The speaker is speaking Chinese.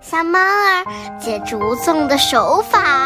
小猫儿解竹粽的手法。